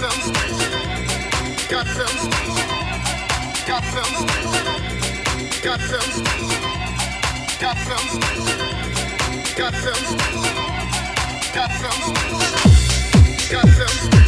some got some got some got some got some got some got some got some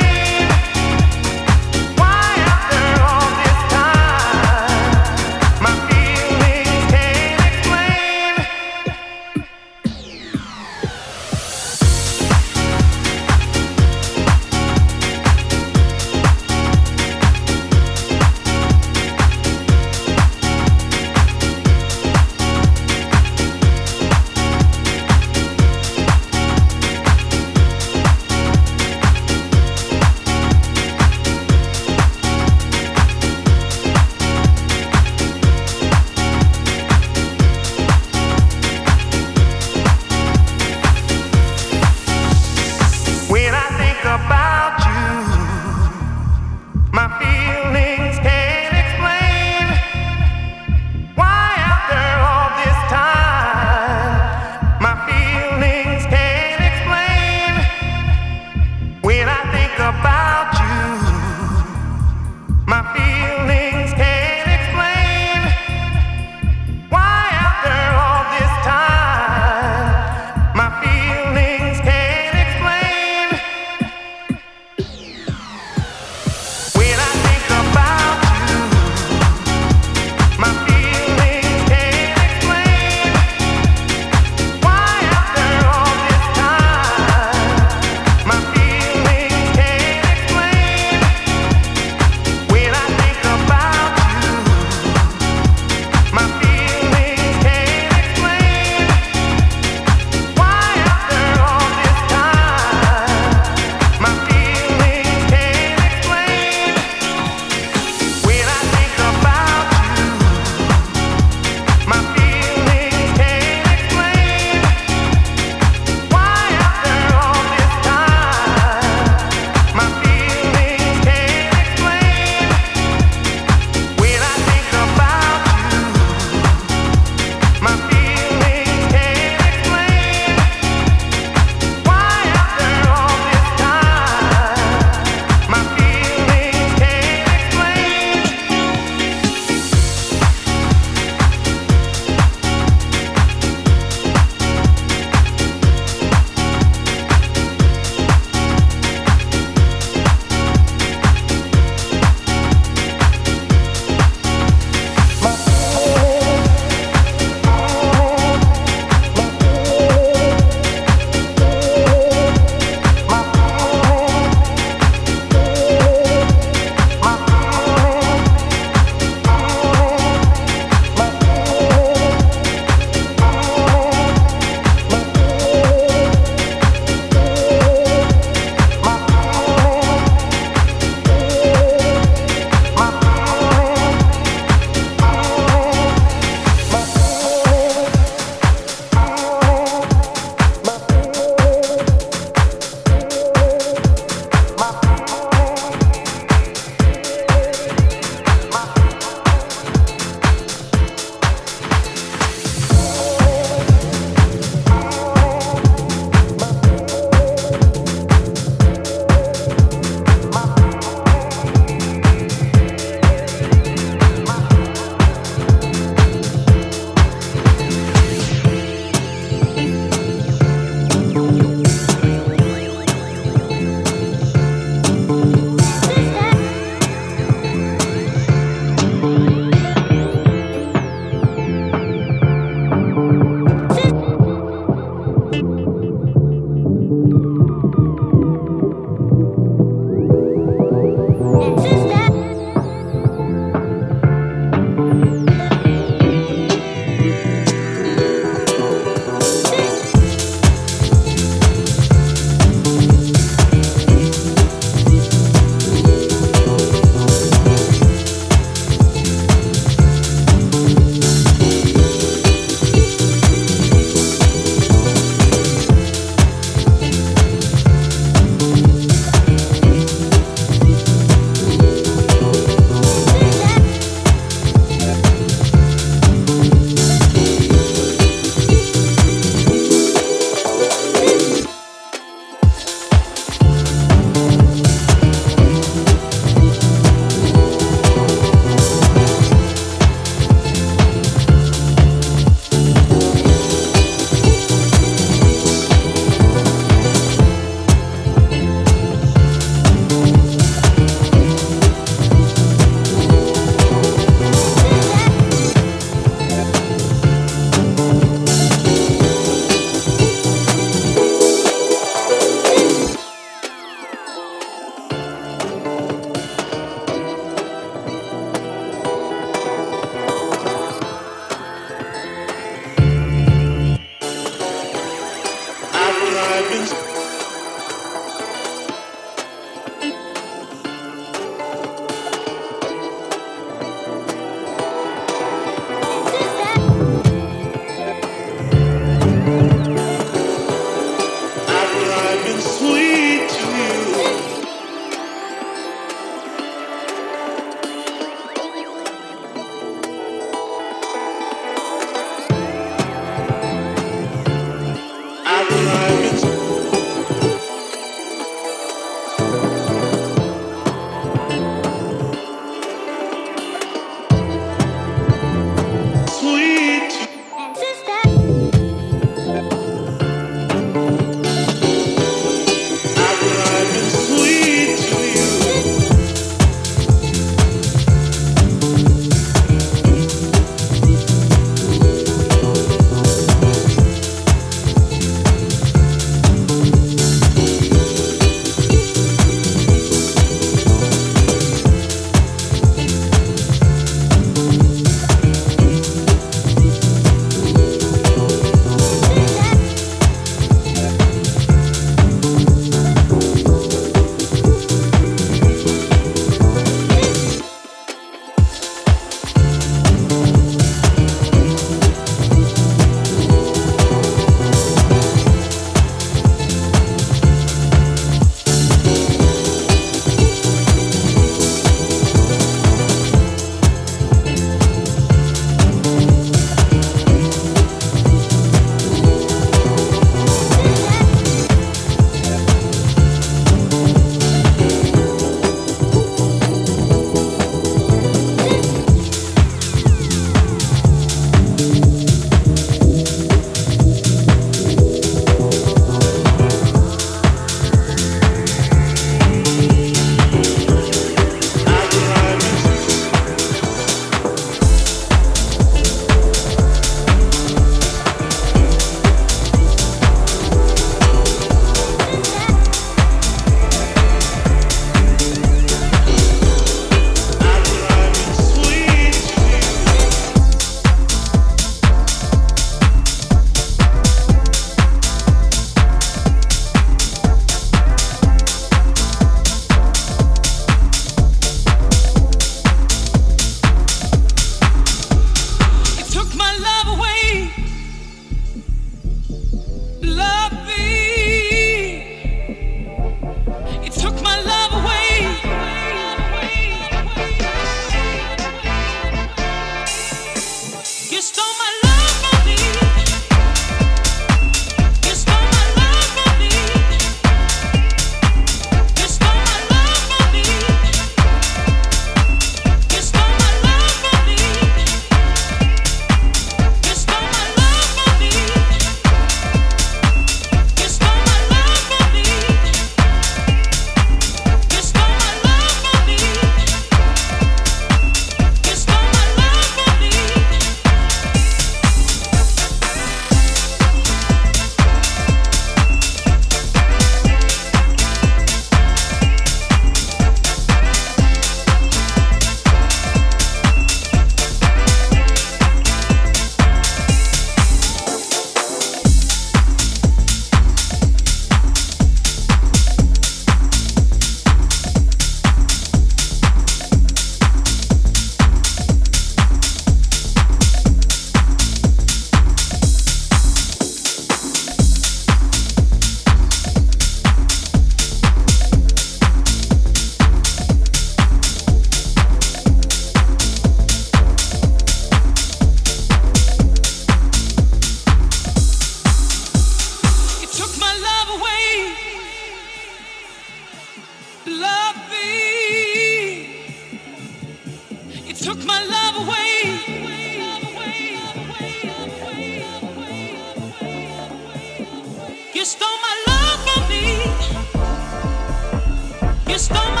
stomach.